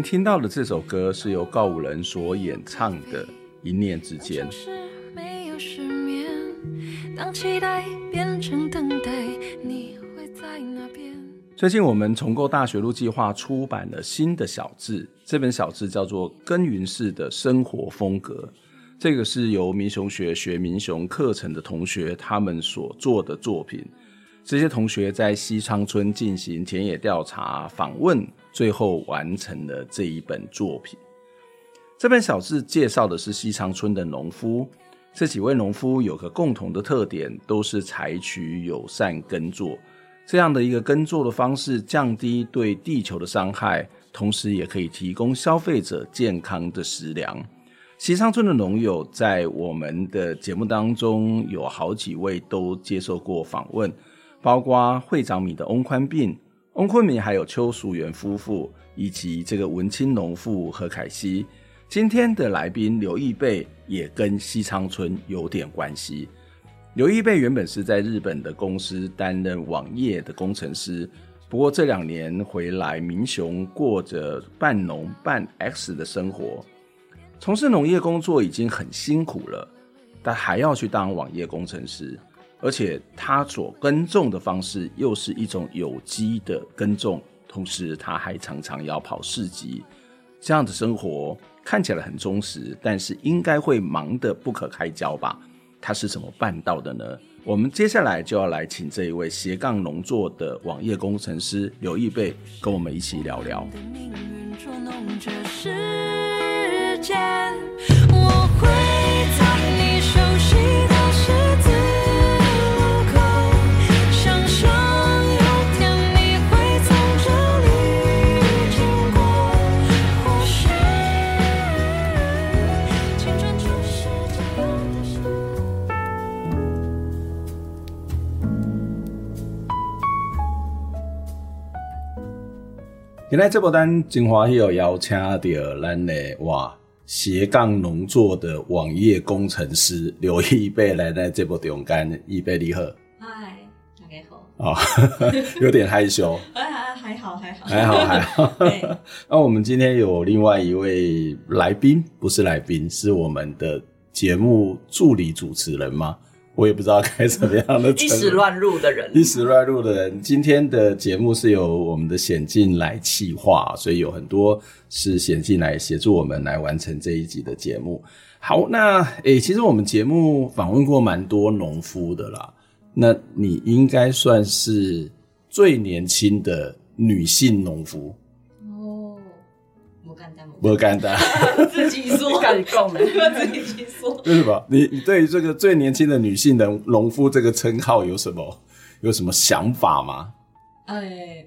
您听到的这首歌是由告五人所演唱的《一念之间》。最近我们重构大学路计划出版了新的小志，这本小志叫做《耕耘式的生活风格》。这个是由民雄学学民雄课程的同学他们所做的作品。这些同学在西昌村进行田野调查访问。最后完成了这一本作品。这本小志介绍的是西昌村的农夫。这几位农夫有个共同的特点，都是采取友善耕作这样的一个耕作的方式，降低对地球的伤害，同时也可以提供消费者健康的食粮。西昌村的农友在我们的节目当中有好几位都接受过访问，包括会长米的翁宽病。翁坤明，还有邱淑媛夫妇，以及这个文青农妇何凯西。今天的来宾刘义贝也跟西昌村有点关系。刘义贝原本是在日本的公司担任网页的工程师，不过这两年回来民雄，过着半农半 X 的生活。从事农业工作已经很辛苦了，但还要去当网页工程师。而且他所耕种的方式又是一种有机的耕种，同时他还常常要跑市集，这样的生活看起来很充实，但是应该会忙得不可开交吧？他是怎么办到的呢？我们接下来就要来请这一位斜杠农作的网页工程师刘义备跟我们一起聊聊。今天这部单真欢喜有邀请到咱的哇斜杠农作的网页工程师刘义备来在这部中间，义备你好，嗨，大家好，哦，有点害羞，还还好还好。还好还好，那我们今天有另外一位来宾，不是来宾，是我们的节目助理主持人吗？我也不知道该怎么样的，一时乱入的人，一时乱入的人。今天的节目是由我们的显进来企划，所以有很多是显进来协助我们来完成这一集的节目。好，那诶、欸，其实我们节目访问过蛮多农夫的啦，那你应该算是最年轻的女性农夫。不简单，自己说，敢讲的，自己说，对吧？你你对于这个最年轻的女性的农夫这个称号有什么有什么想法吗？哎，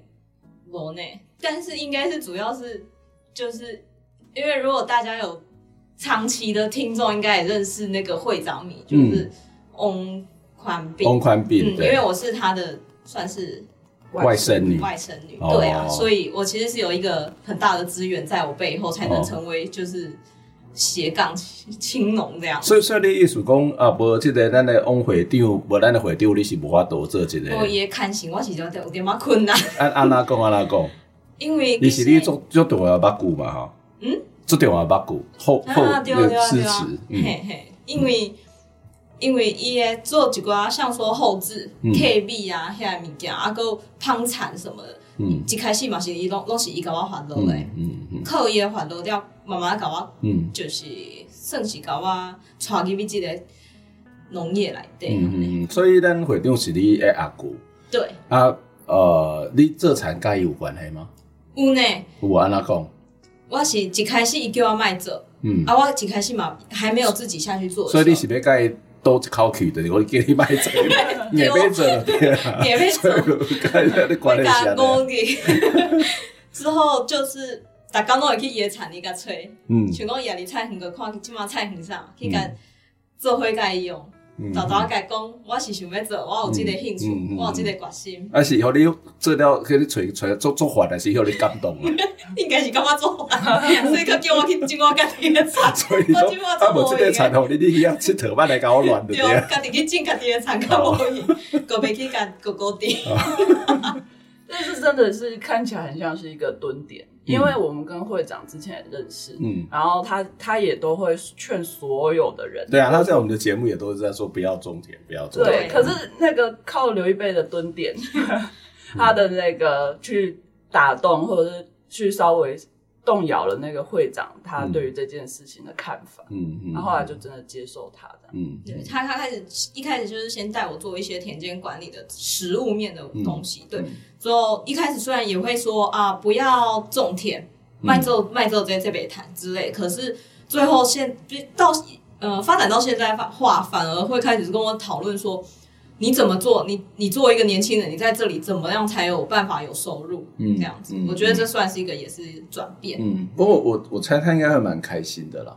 我呢，但是应该是主要是就是因为如果大家有长期的听众，应该也认识那个会长米，就是翁宽斌，翁宽斌，因为我是他的算是。外甥女，外甥女，对啊，所以我其实是有一个很大的资源在我背后，才能成为就是斜杠青农这样。所以，所以你意思讲啊，无即个咱的翁会长，无咱的会长，你是无法度做这个。我也看行，我是有点有点嘛困难。按按哪讲按哪讲，因为你是你做做电话八股嘛哈？嗯，做电话八股后后的支持，嘿嘿，因为。因为伊诶做一寡像说后制、KB 啊遐物件，啊搁旁产什么的，嗯，一开始嘛是伊拢拢是伊甲我烦恼诶，嗯嗯，靠伊诶烦恼了，慢慢甲我，嗯，就是算是甲我带入去即个农业内底，嗯嗯，所以咱会长是你诶阿姑，对，啊，呃，你做田甲伊有关系吗？有呢。有安怎讲？我是一开始伊叫我卖做，嗯，啊，我一开始嘛还没有自己下去做，所以你是要甲伊倒一口气的，我叫你买做，也别做，也别做，你管一下。之后就是大家拢会去野产，你甲吹，嗯，想讲野里菜园个看，即马菜园上去甲做伙甲伊用。早早甲讲，我是想要做，我有这个兴趣，我有这个决心。啊，是后你做了，给你揣揣做做饭，还是后你感动啊？应该是感觉做饭，所以佮叫我去种我家己的菜。所以说，啊，无即个菜互，你你去遐佚佗，别来甲我乱的。对，家己去种家己的菜，较无去，个别去甲哥哥点。但是真的是看起来很像是一个蹲点。因为我们跟会长之前也认识，嗯，然后他他也都会劝所有的人，对啊，他在我们的节目也都是在说不要种田，不要种田。对，可是那个靠刘一贝的蹲点，他的那个去打动或者是去稍微。动摇了那个会长他对于这件事情的看法，嗯嗯，然后后来就真的接受他的，嗯，对他他开始一开始就是先带我做一些田间管理的食物面的东西，对，之后一开始虽然也会说啊不要种田，卖做卖做这些这边谈之类，可是最后现到呃发展到现在话反而会开始跟我讨论说。你怎么做？你你作为一个年轻人，你在这里怎么样才有办法有收入？嗯，这样子，嗯、我觉得这算是一个也是转变。嗯，不过我我猜他应该会蛮开心的啦。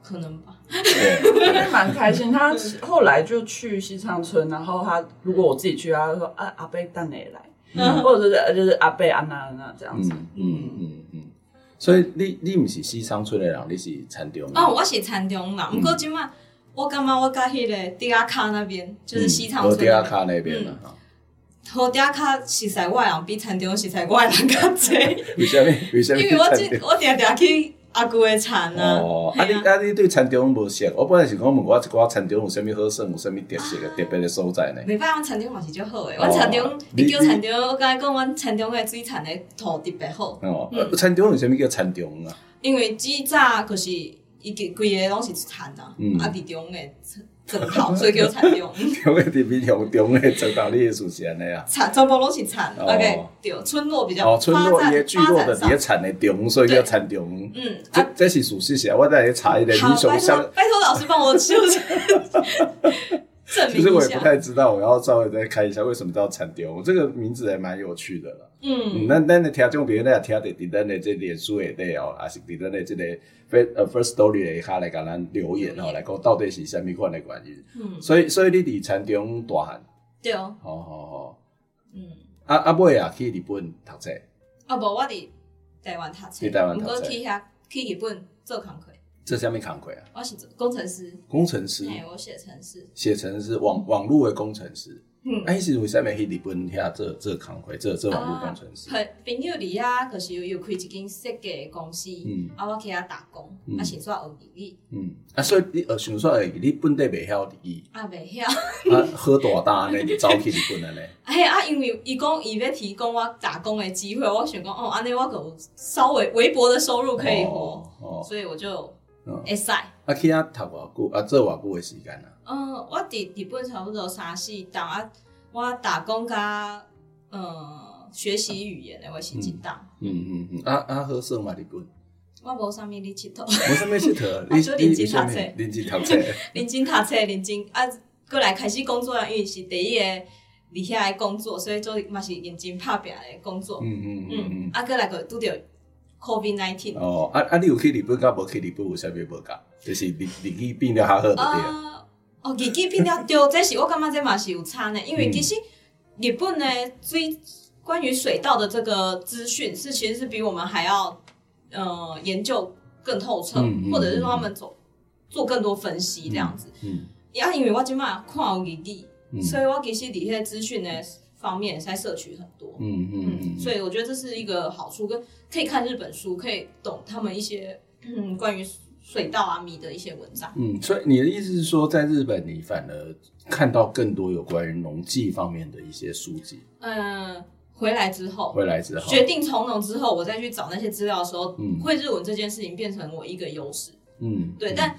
可能吧，对，应 该蛮开心。他后来就去西昌村，然后他如果我自己去，他就说啊阿贝带你来，嗯、或者是就是阿贝安娜安娜这样子。嗯嗯嗯嗯。所以你你不是西昌村的人，你是田中哦，我是田中人，不过今晚。我感觉我甲迄个迪亚卡那边，就是西昌村。迪亚卡那边嘛，好，迪亚卡实在外人比田中实在外人较济。为什么？为什么？因为我即我定定去阿姑的田啊。哦，啊你啊你对田中无熟？我本来是讲问我一寡田中有啥物好耍，有啥物特色的特别的所在呢？袂歹，阮田中嘛是足好诶。阮田中，你叫田中，我甲你讲，阮田中诶水产诶土特别好。哦，田中有啥物叫田中啊？因为只早就是。伊个规个拢是田啊，啊伫中诶庄头，所以叫田中。中诶伫边向中诶庄头，你意思是安尼啊？田全部拢是田，OK，对，村落比较哦，村落伊个聚落的伫个田诶中，所以叫田中。嗯，这这是属实是，我再来查一点。好，拜托拜托老师帮我纠正。其实我也不太知道，我要稍微再看一下为什么叫田中。这个名字还蛮有趣的了。嗯，那那你听众朋友那听的，伫咱的这脸书下底哦，也是伫咱的这个 first 呃 first story 下来甲咱留言哦，来讲到底是什么款的原因。嗯，所以所以你伫田中大汉。对哦。好好好。嗯。啊啊，尾啊去日本读册。啊，无我伫台湾读册。去台湾读册。去遐去日本做工课。这下面扛亏啊！我是工程师，工程师，哎，我写程式，写程式，网网络的工程师。嗯，迄时为啥物去日本遐做做扛亏，做做网络工程师？朋友伫遐，可是有有开一间设计公司，嗯，啊，我去遐打工，啊，想煞学日语，嗯，啊，所以你呃，想说诶，你本地未晓日语，啊，未晓，啊，好大胆呢，你走去日本了呢？哎啊，因为伊讲伊要提供我打工的机会，我想讲哦，安尼我有稍微微薄的收入可以活，哦，所以我就。会使，啊去遐读偌久，啊做偌久诶时间啊？嗯，我伫日本差不多三四档啊，我打工加嗯学习语言诶，我是一档。嗯嗯嗯，啊啊好耍嘛日本？我无啥物哩佚佗，无啥物佚佗，你认真读册，认真读册，认真读册，认真啊，过来开始工作啊，因为是第一个离遐来工作，所以做嘛是认真拍拼诶工作。嗯嗯嗯嗯，啊过来个拄着。COVID nineteen 哦，啊啊！你有去日本，甲无去日本有啥物无共？就是日日语变了较好对啊。哦，日语变了 对，这是我感觉这嘛是有差呢。因为其实日本呢，最关于水稻的这个资讯是其实是比我们还要呃研究更透彻，嗯嗯、或者是说他们做做更多分析这样子。嗯。啊，因为我今嘛看有日语，嗯、所以我其实底下资讯呢。方面在摄取很多，嗯嗯嗯，所以我觉得这是一个好处，跟可以看日本书，可以懂他们一些嗯关于水稻啊米的一些文章。嗯，所以你的意思是说，在日本你反而看到更多有关于农技方面的一些书籍。嗯，回来之后，回来之后决定从农之后，我再去找那些资料的时候，嗯，会日文这件事情变成我一个优势。嗯，对，嗯、但。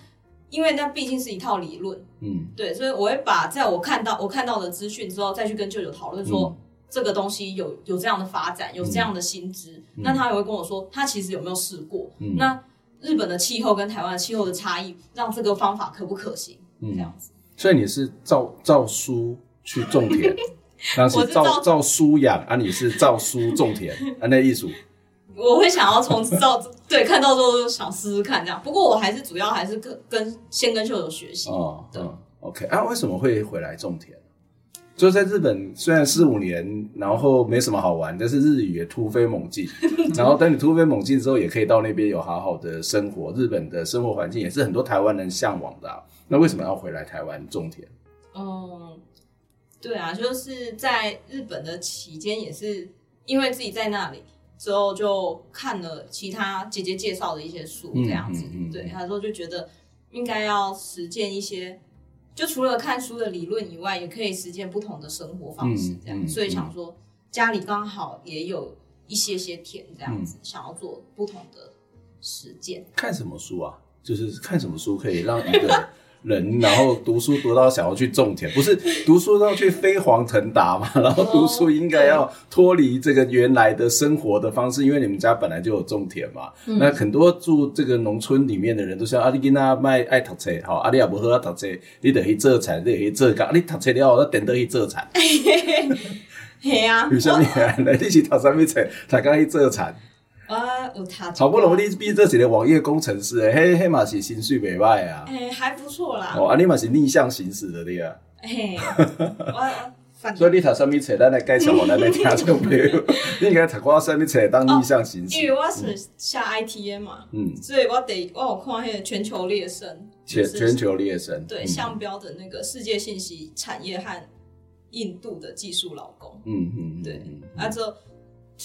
因为那毕竟是一套理论，嗯，对，所以我会把在我看到我看到的资讯之后，再去跟舅舅讨论说，这个东西有有这样的发展，有这样的薪资，嗯、那他也会跟我说，他其实有没有试过？嗯、那日本的气候跟台湾的气候的差异，让这个方法可不可行？嗯，这样子。所以你是照照书去种田，那是照照书养啊？你是照书种田 啊？那艺术？我会想要从照对看到之后就想试试看这样。不过我还是主要还是跟跟先跟秀秀学习哦。对、嗯、，OK 啊？为什么会回来种田？就在日本，虽然四五年，然后没什么好玩，但是日语也突飞猛进。然后等你突飞猛进之后，也可以到那边有好好的生活。日本的生活环境也是很多台湾人向往的啊。那为什么要回来台湾种田？嗯，对啊，就是在日本的期间，也是因为自己在那里之后，就看了其他姐姐介绍的一些书，这样子。嗯嗯嗯、对，他说就觉得应该要实践一些。就除了看书的理论以外，也可以实践不同的生活方式，这样。嗯嗯、所以想说，家里刚好也有一些些田，这样子，嗯、想要做不同的实践。看什么书啊？就是看什么书可以让一个。人，然后读书读到想要去种田，不是读书都要去飞黄腾达嘛？然后读书应该要脱离这个原来的生活的方式，因为你们家本来就有种田嘛。嗯、那很多住这个农村里面的人都像：“阿里吉娜卖爱读册，好，阿里也不喝读册，你得去做菜，你得去做工，你读册了后，那等得去做菜。”嘿啊，有啥物啊？来，你是读啥物册？才刚去做菜。啊，有他好不容易逼这几年网页工程师，嘿嘿嘛是薪水袂歹啊，哎，还不错啦。哦，啊，你嘛是逆向行驶的对啊。嘿，所以你读什么册，咱来介绍我来来听众朋友。你应该读过什么册当逆向行驶？因为我是下 ITM 嘛，嗯，所以我得我有看那个全球猎生，全全球猎生，对，商标的那个世界信息产业和印度的技术劳工，嗯嗯，对，啊之后。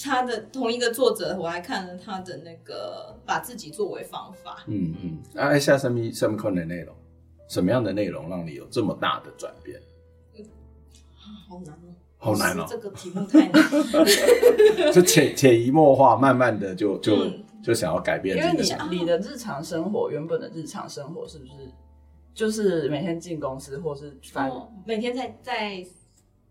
他的同一个作者，我还看了他的那个把自己作为方法。嗯嗯，啊，下什么什么可能内容？什么样的内容让你有这么大的转变？嗯，好难哦，好难哦，这个题目太难。就潜潜移默化，慢慢的就就、嗯、就想要改变。因为你你的日常生活，原本的日常生活是不是就是每天进公司，或是每天在在。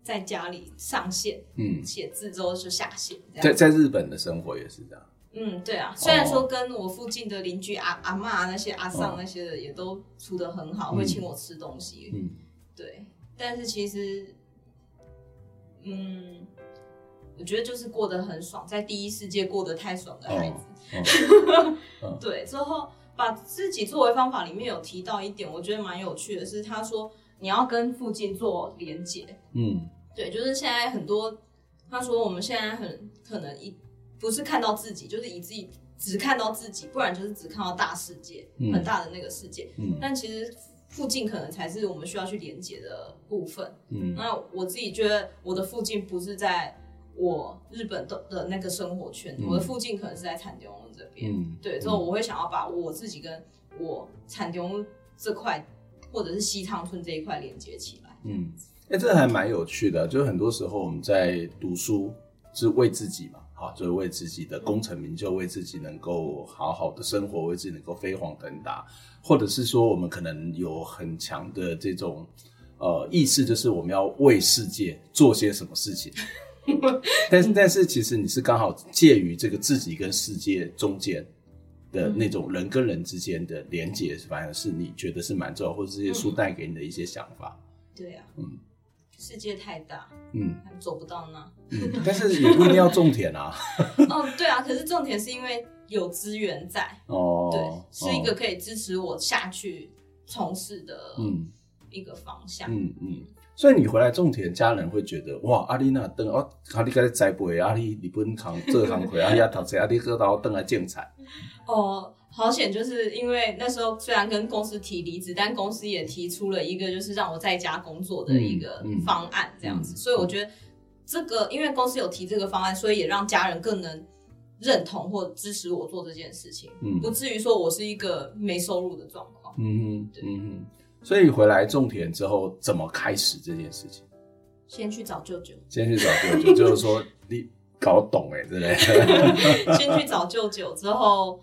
在家里上线，嗯，写字之后就下线。在在日本的生活也是这样。嗯，对啊，虽然说跟我附近的邻居阿阿妈那些阿丧那些的也都处的很好，会请我吃东西。嗯，对，但是其实，嗯，我觉得就是过得很爽，在第一世界过得太爽的孩子。对，之后把自己作为方法里面有提到一点，我觉得蛮有趣的是，他说。你要跟附近做连接，嗯，对，就是现在很多，他说我们现在很可能一不是看到自己，就是以自己只看到自己，不然就是只看到大世界，嗯、很大的那个世界，嗯，但其实附近可能才是我们需要去连接的部分，嗯，那我自己觉得我的附近不是在我日本的的那个生活圈，嗯、我的附近可能是在产地屋这边，嗯，对，之后我会想要把我自己跟我产地屋这块。或者是西昌村这一块连接起来，嗯，哎、欸，这还蛮有趣的。就是很多时候我们在读书是为自己嘛，好，就是为自己的功成名就，为自己能够好好的生活，为自己能够飞黄腾达，或者是说我们可能有很强的这种呃意识，就是我们要为世界做些什么事情。但是，但是其实你是刚好介于这个自己跟世界中间。的那种人跟人之间的连接，反而是你觉得是蛮重要，或者这些书带给你的一些想法。对啊，嗯，世界太大，嗯，还走不到那。嗯，但是也不一定要种田啊。哦，对啊，可是种田是因为有资源在哦，对，是一个可以支持我下去从事的嗯一个方向。嗯嗯。所以你回来种田，家人会觉得哇，阿丽娜等哦，阿丽该栽培，阿丽日本扛这行回，阿丽亚读册，阿丽个到等来种菜。哦，好险，就是因为那时候虽然跟公司提离职，但公司也提出了一个就是让我在家工作的一个方案，这样子。嗯嗯、所以我觉得这个，因为公司有提这个方案，所以也让家人更能认同或支持我做这件事情，嗯、不至于说我是一个没收入的状况。嗯嗯，对。嗯所以回来种田之后，怎么开始这件事情？先去找舅舅。先去找舅舅，就是说你搞懂哎，对不对？先去找舅舅之后，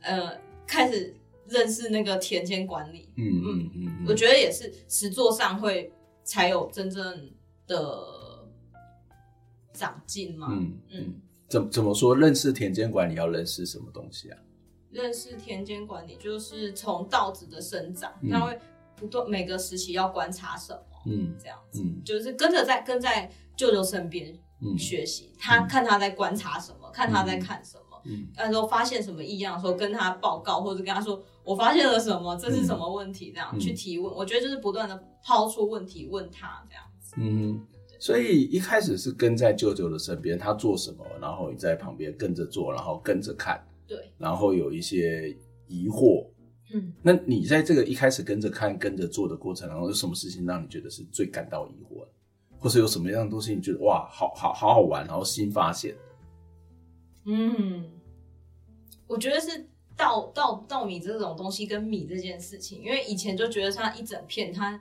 呃，开始认识那个田间管理。嗯嗯嗯，我觉得也是实作上会才有真正的长进嘛？嗯嗯，怎怎么说？认识田间管理要认识什么东西啊？认识田间管理就是从稻子的生长，它、嗯、会不断每个时期要观察什么，嗯，这样子，嗯、就是跟着在跟在舅舅身边学习，嗯、他看他在观察什么，嗯、看他在看什么，嗯，然后发现什么异样的时候跟他报告，或者跟他说我发现了什么，这是什么问题，这样、嗯、去提问。我觉得就是不断的抛出问题问他这样子，嗯，所以一开始是跟在舅舅的身边，他做什么，然后你在旁边跟着做，然后跟着看。对，然后有一些疑惑，嗯，那你在这个一开始跟着看、跟着做的过程当中，有什么事情让你觉得是最感到疑惑的，或是有什么样的东西你觉得哇，好好好好玩，然后新发现？嗯，我觉得是稻稻稻米这种东西跟米这件事情，因为以前就觉得它一整片它，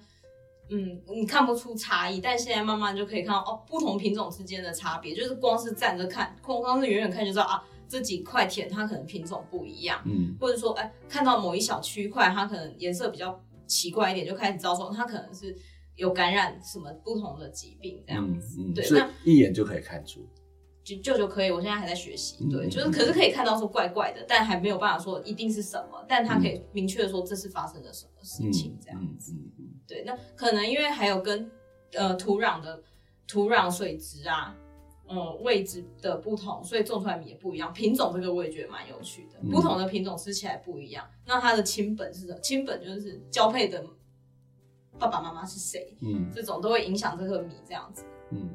嗯，你看不出差异，但现在慢慢就可以看到哦，不同品种之间的差别，就是光是站着看，光光是远远看就知道啊。这几块田它可能品种不一样，嗯，或者说，哎，看到某一小区块，它可能颜色比较奇怪一点，就开始知道说它可能是有感染什么不同的疾病这样子，嗯嗯、对，那一眼就可以看出，就就就可以。我现在还在学习，对，嗯、就是可是可以看到说怪怪的，但还没有办法说一定是什么，但它可以明确的说这是发生了什么事情这样子，嗯嗯嗯、对，那可能因为还有跟呃土壤的土壤水质啊。嗯，位置的不同，所以种出来米也不一样。品种这个我也觉得蛮有趣的，嗯、不同的品种吃起来不一样。那它的亲本是什么？亲本就是交配的爸爸妈妈是谁？嗯，这种都会影响这个米这样子。嗯，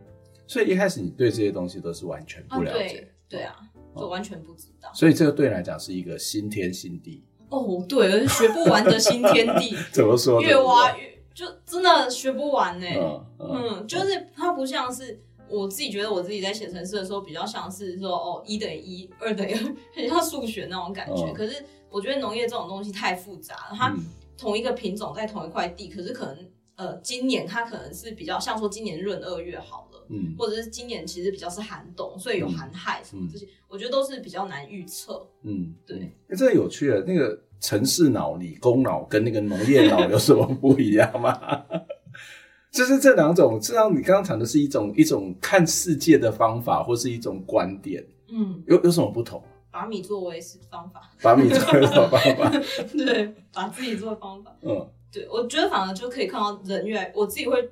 所以一开始你对这些东西都是完全不了解。啊对，对啊，就完全不知道。哦、所以这个对你来讲是一个新天新地。哦，对，而且学不完的新天地。怎么说？越挖越就真的学不完呢。嗯，嗯，嗯，就是它不像是。我自己觉得我自己在写程式的时候，比较像是说哦，一等于一，二等于二，很像数学那种感觉。哦、可是我觉得农业这种东西太复杂了，它同一个品种在同一块地，可是可能呃，今年它可能是比较像说今年闰二月好了，嗯，或者是今年其实比较是寒冬，所以有寒害什么这些，嗯、我觉得都是比较难预测。嗯，对。那这个有趣的，那个城市脑、理工脑跟那个农业脑有什么不一样吗？就是这两种，这样你刚刚讲的是一种一种看世界的方法，或是一种观点，嗯，有有什么不同？把米作为是方法，把米作为方法，对，把自己做方法，嗯，对，我觉得反而就可以看到人越来，我自己会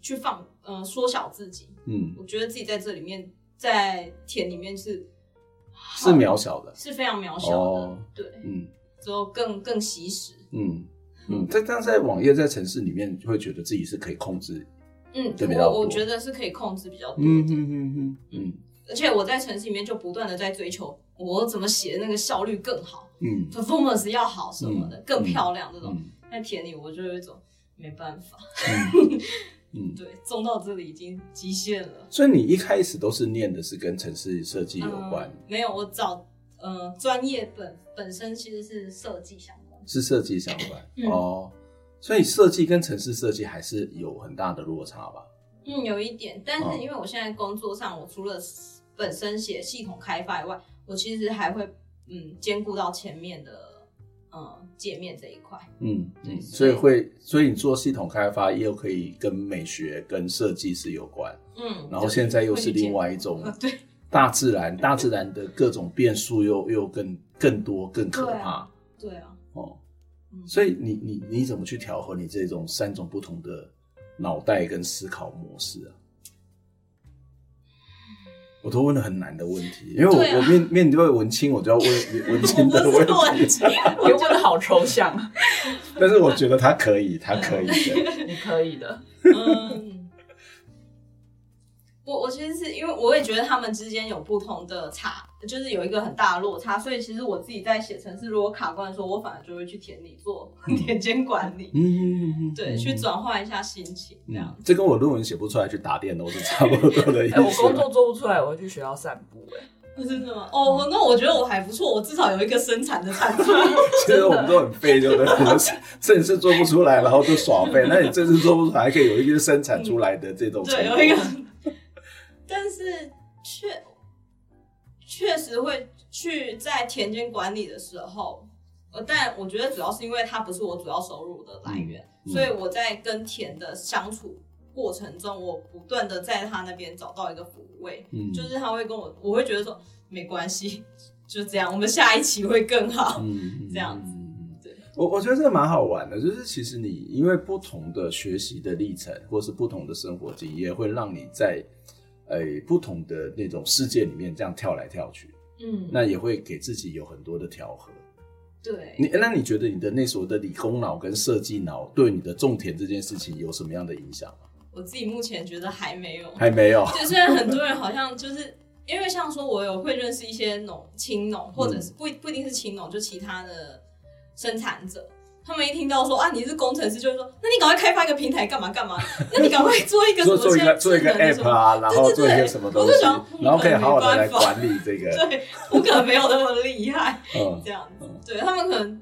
去放，嗯、呃，缩小自己，嗯，我觉得自己在这里面，在田里面是是渺小的，是非常渺小的，哦、对，嗯，之后更更惜时，嗯。嗯，在但在网页在城市里面，就会觉得自己是可以控制，嗯，对，我我觉得是可以控制比较多，嗯嗯嗯嗯嗯，而且我在城市里面就不断的在追求我怎么写那个效率更好，嗯，performance 要好什么的，嗯、更漂亮这种，在、嗯、田里我就有一种没办法，嗯，对，种到这里已经极限了。所以你一开始都是念的是跟城市设计有关？嗯、没有，我找呃专业本本身其实是设计相关。是设计相关、嗯、哦，所以设计跟城市设计还是有很大的落差吧？嗯，有一点，但是因为我现在工作上，我除了本身写系统开发以外，我其实还会嗯兼顾到前面的嗯界面这一块。嗯，嗯，所以会，所以你做系统开发又可以跟美学跟设计是有关。嗯，然后现在又是另外一种 对大自然，大自然的各种变数又又更更多更可怕。对啊。哦，所以你你你怎么去调和你这种三种不同的脑袋跟思考模式啊？我都问了很难的问题，因为我、啊、我面面对文青，我就要问 文青的问题。我问的好抽象，但是我觉得他可以，他可以的，你可以的。嗯我我其实是因为我也觉得他们之间有不同的差，就是有一个很大的落差，所以其实我自己在写程式，如果卡关的时候，我反而就会去田里做田间管理，嗯 对，去转换一下心情，这样、嗯。这跟我论文写不出来去打电脑是差不多的意思。欸、我工作做不出来，我会去学校散步、欸。哎，真的吗？哦，那我觉得我还不错，我至少有一个生产的产出。其实我们都很废，对不对？我们正式做不出来，然后就耍废。那你正式做不出来，还可以有一个生产出来的这种、嗯，对，有一个。但是确确实会去在田间管理的时候，呃，但我觉得主要是因为它不是我主要收入的来源，嗯嗯、所以我在跟田的相处过程中，我不断的在他那边找到一个抚慰，嗯，就是他会跟我，我会觉得说没关系，就这样，我们下一期会更好，嗯，这样子。对，我我觉得这个蛮好玩的，就是其实你因为不同的学习的历程，或是不同的生活经验，会让你在诶不同的那种世界里面这样跳来跳去，嗯，那也会给自己有很多的调和。对，你那你觉得你的那所的理工脑跟设计脑对你的种田这件事情有什么样的影响吗？我自己目前觉得还没有，还没有。对，虽然很多人好像就是因为像说，我有会认识一些农青农，或者是不不一定是青农，就其他的生产者。他们一听到说啊，你是工程师，就会说，那你赶快开发一个平台干嘛干嘛？那你赶快做一个什么做一个做一个 app 啊，然后做一个什么东西，然后可以好好的来管理这个。对，我可能没有那么厉害，嗯，这样子。对，他们可能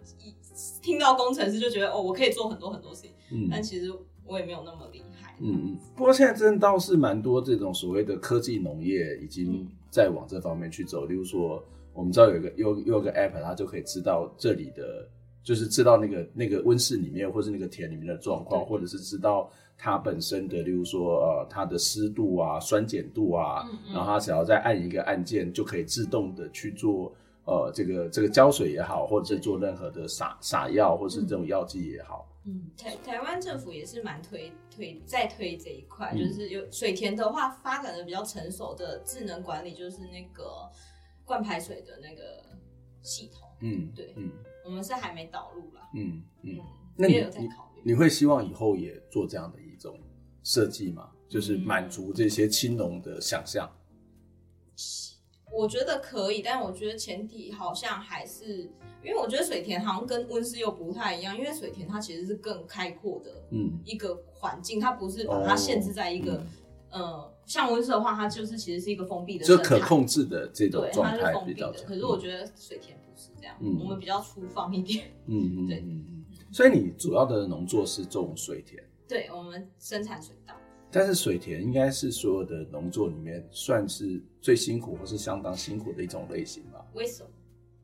听到工程师就觉得哦，我可以做很多很多事情，嗯，但其实我也没有那么厉害。嗯嗯。不过现在真的倒是蛮多这种所谓的科技农业已经在往这方面去走，例如说，我们知道有一个有有个 app，它就可以知道这里的。就是知道那个那个温室里面，或是那个田里面的状况，或者是知道它本身的，例如说呃它的湿度啊、酸碱度啊，嗯嗯，然后它只要再按一个按键，就可以自动的去做呃这个这个浇水也好，或者是做任何的撒撒药，或是这种药剂也好。嗯，台台湾政府也是蛮推推在推这一块，嗯，就是有水田的话发展的比较成熟的智能管理，就是那个灌排水的那个系统。嗯，对，嗯。我们是还没导入啦，嗯嗯，那也有在考虑。你会希望以后也做这样的一种设计吗？就是满足这些青龙的想象？我觉得可以，但我觉得前提好像还是，因为我觉得水田好像跟温室又不太一样，因为水田它其实是更开阔的，嗯，一个环境，它不是把它限制在一个，呃，像温室的话，它就是其实是一个封闭的，就可控制的这种状态比较强。可是我觉得水田。嗯，我们比较粗放一点。嗯嗯，对。所以你主要的农作是种水田？对，我们生产水稻。但是水田应该是所有的农作里面算是最辛苦或是相当辛苦的一种类型吧？为什么？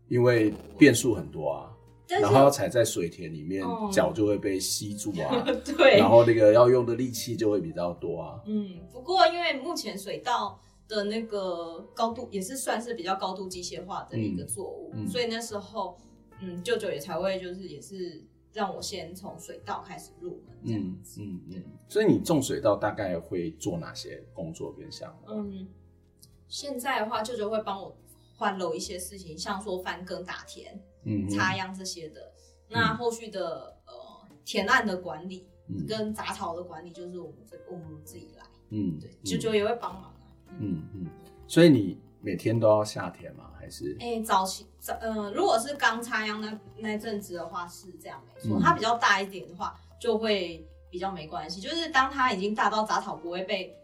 因为变数很多啊，然后要踩在水田里面，脚就会被吸住啊。对。然后那个要用的力气就会比较多啊。嗯，不过因为目前水稻。的那个高度也是算是比较高度机械化的一个作物，嗯嗯、所以那时候，嗯，舅舅也才会就是也是让我先从水稻开始入门这样子。嗯嗯，所以你种水稻大概会做哪些工作跟项目？嗯，现在的话，舅舅会帮我换楼一些事情，像说翻耕、打田、嗯，插秧这些的。嗯、那后续的呃田岸的管理跟杂草的管理，就是我们这我们自己来。嗯，对，舅舅也会帮忙。嗯嗯，所以你每天都要下田吗？还是？哎、欸，早期早呃，如果是刚插秧那那阵子的话是这样没错，嗯、它比较大一点的话就会比较没关系。就是当它已经大到杂草不会被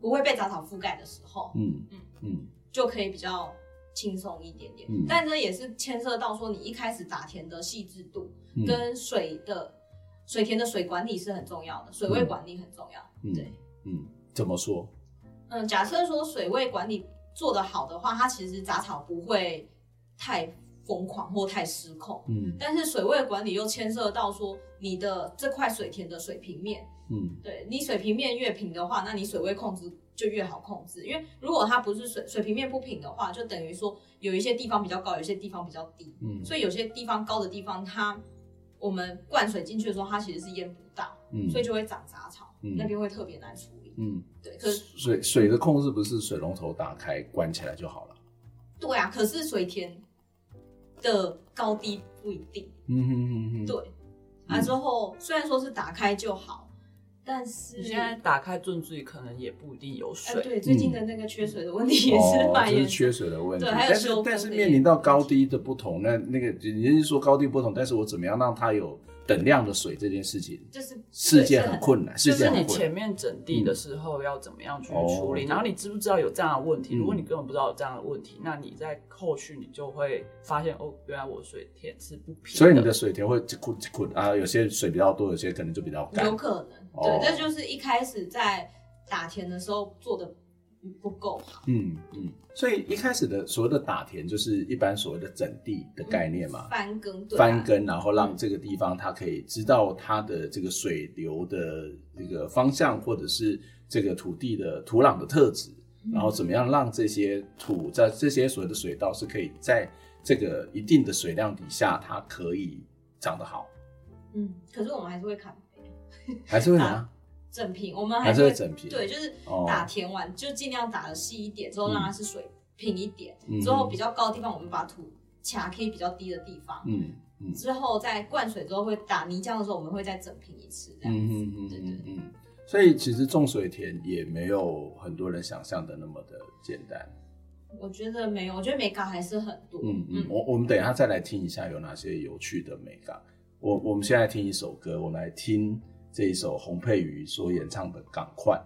不会被杂草覆盖的时候，嗯嗯嗯，就可以比较轻松一点点。嗯、但这也是牵涉到说你一开始打田的细致度跟水的、嗯、水田的水管理是很重要的，水位管理很重要。嗯、对，嗯，怎么说？嗯，假设说水位管理做得好的话，它其实杂草不会太疯狂或太失控。嗯，但是水位管理又牵涉到说你的这块水田的水平面。嗯，对，你水平面越平的话，那你水位控制就越好控制。因为如果它不是水水平面不平的话，就等于说有一些地方比较高，有些地方比较低。嗯，所以有些地方高的地方，它我们灌水进去的时候，它其实是淹不到。嗯，所以就会长杂草，嗯，那边会特别难处理。嗯，对，可是水水的控制不是水龙头打开关起来就好了。对啊，可是水田的高低不一定。嗯哼哼哼。对，啊之后虽然说是打开就好，但是你现在打开进去可能也不一定有水。对，最近的那个缺水的问题也是蛮严重。就是缺水的问题。对，但是但是面临到高低的不同，那那个人家说高低不同，但是我怎么样让它有？等量的水这件事情，就是是件很困难，就是你前面整地的时候要怎么样去处理，然后你知不知道有这样的问题？如果你根本不知道有这样的问题，那你在后续你就会发现哦，原来我水田是不平，所以你的水田会困困啊，有些水比较多，有些可能就比较干，有可能，对，这就是一开始在打田的时候做的不够好。嗯嗯，所以一开始的所谓的打田，就是一般所谓的整地的概念嘛，嗯、翻耕，对啊、翻耕，然后让这个地方它可以知道它的这个水流的这个方向，或者是这个土地的土壤的特质，嗯、然后怎么样让这些土在这些所谓的水稻是可以在这个一定的水量底下，它可以长得好。嗯，可是我们还是会砍肥，还是会拿 整平，我们还是会，整平，对，就是打田完、哦、就尽量打的细一点，之后让它是水平一点，嗯、之后比较高的地方我们把土卡可以比较低的地方，嗯嗯，之后在灌水之后会打泥浆的时候，我们会再整平一次，这样子，嗯嗯嗯对对对嗯。所以其实种水田也没有很多人想象的那么的简单。我觉得没有，我觉得美感还是很多。嗯嗯，我我们等一下再来听一下有哪些有趣的美感。我我们现在听一首歌，我们来听这一首洪佩瑜所演唱的《赶快》。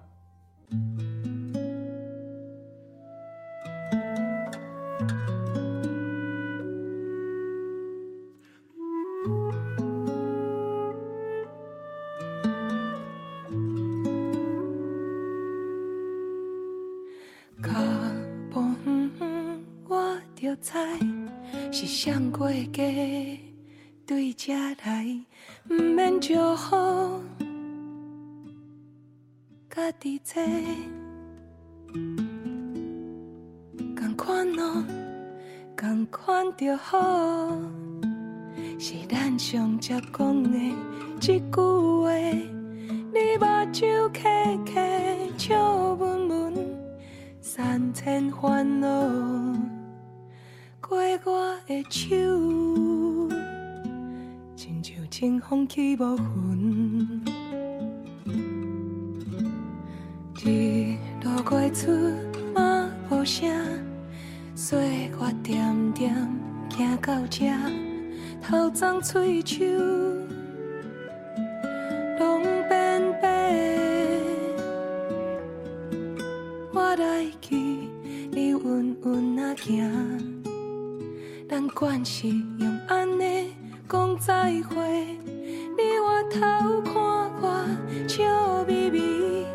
头看我笑眯眯，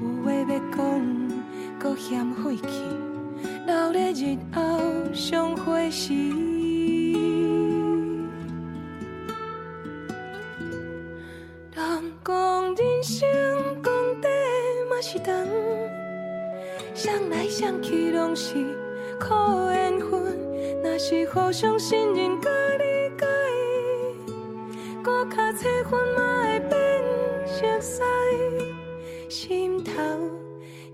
有话要讲，搁嫌费气，留咧日后相会时。人讲人生讲短嘛是长，想来想去拢是靠缘分，若是互相信任。卡切分嘛会变熟悉，心头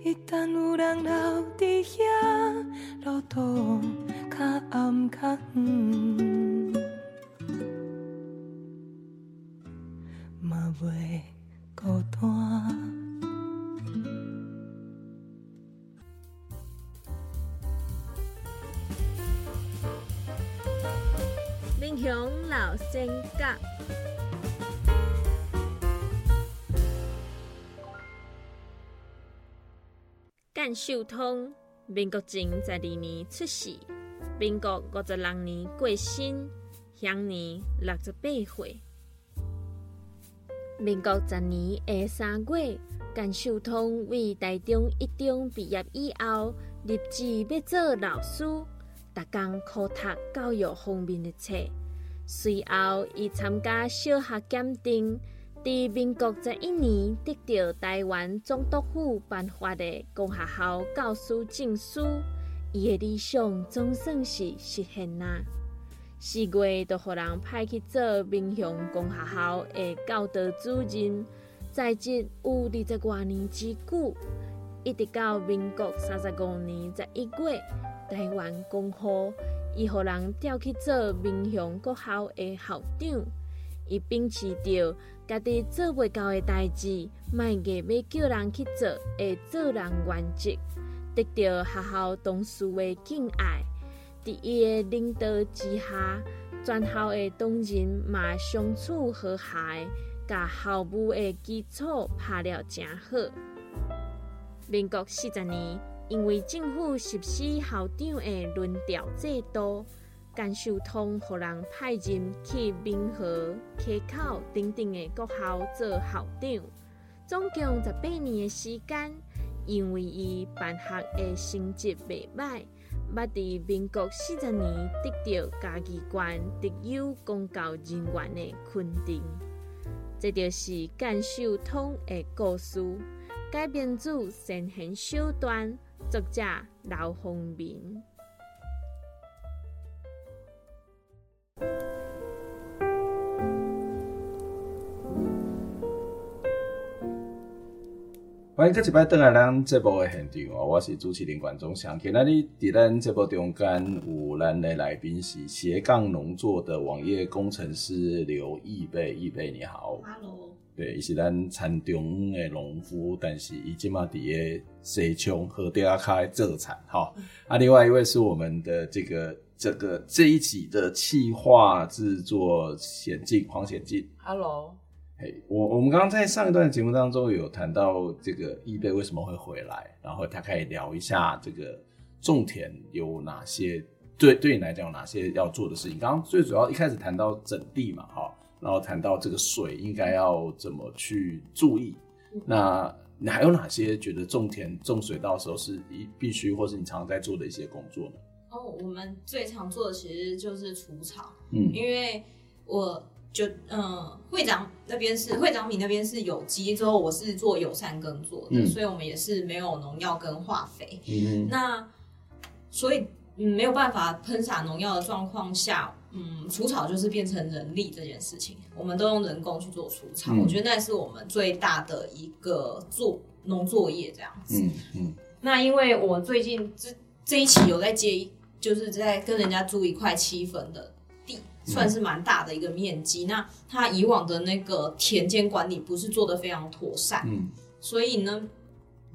一旦有人留伫遐，路途较暗较远，嘛袂干寿通，民国前十二年出世，民国五十六年过身，享年六十八岁。民国十年下三月，干寿通为台中一中毕业以后，立志要做老师，逐工苦读教育方面的册。随后，伊参加小学鉴定。在民国十一年，得到台湾总督府颁发的公学校教师证书，伊的理想总算是实现啦。四月，就予人派去做民雄公学校的教导主任，在职有二十多年之久，一直到民国三十五年十一月，台湾光复，伊予人调去做民雄国校的校长。伊秉持着家己做袂到的代志，卖硬要叫人去做的做人原则，得到学校同事的敬爱。伫伊的领导之下，全校的同仁嘛相处和谐，甲校务的基础打了诚好。民国四十年，因为政府实施校长的轮调制度。干寿通互人派任去民和、溪口等等的国校做校长，总共十八年的时间，因为伊办学的成绩袂歹，捌伫民国四十年得到嘉义县特优公教人员的肯定。这就是甘秀通的故事，改编自神行小段，作者刘洪民。欢迎各位登来咱这部的现场哦，我是主持人管中祥。今仔日伫咱这部中间有咱的来宾是斜杠农作的网页工程师刘易贝，易贝你好。Hello。对，伊是咱田中的农夫，但是伊即马伫个西昌和第二开做产哈。啊，另外一位是我们的这个这个这一集的企划制作显进黄显进。Hello。Hey, 我我们刚刚在上一段节目当中有谈到这个易贝为什么会回来，然后他可以聊一下这个种田有哪些对对你来讲有哪些要做的事情。刚刚最主要一开始谈到整地嘛，哈，然后谈到这个水应该要怎么去注意。那你还有哪些觉得种田种水稻的时候是一必须或是你常常在做的一些工作呢？哦，我们最常做的其实就是除草，嗯，因为我。就嗯，会长那边是会长米那边是有机，之后我是做友善耕作的，嗯、所以我们也是没有农药跟化肥。嗯，那所以嗯没有办法喷洒农药的状况下，嗯，除草就是变成人力这件事情，我们都用人工去做除草。嗯、我觉得那是我们最大的一个做农作业这样子。嗯嗯。嗯那因为我最近这这一期有在接，就是在跟人家租一块七分的地。算是蛮大的一个面积，那他以往的那个田间管理不是做的非常妥善，嗯，所以呢，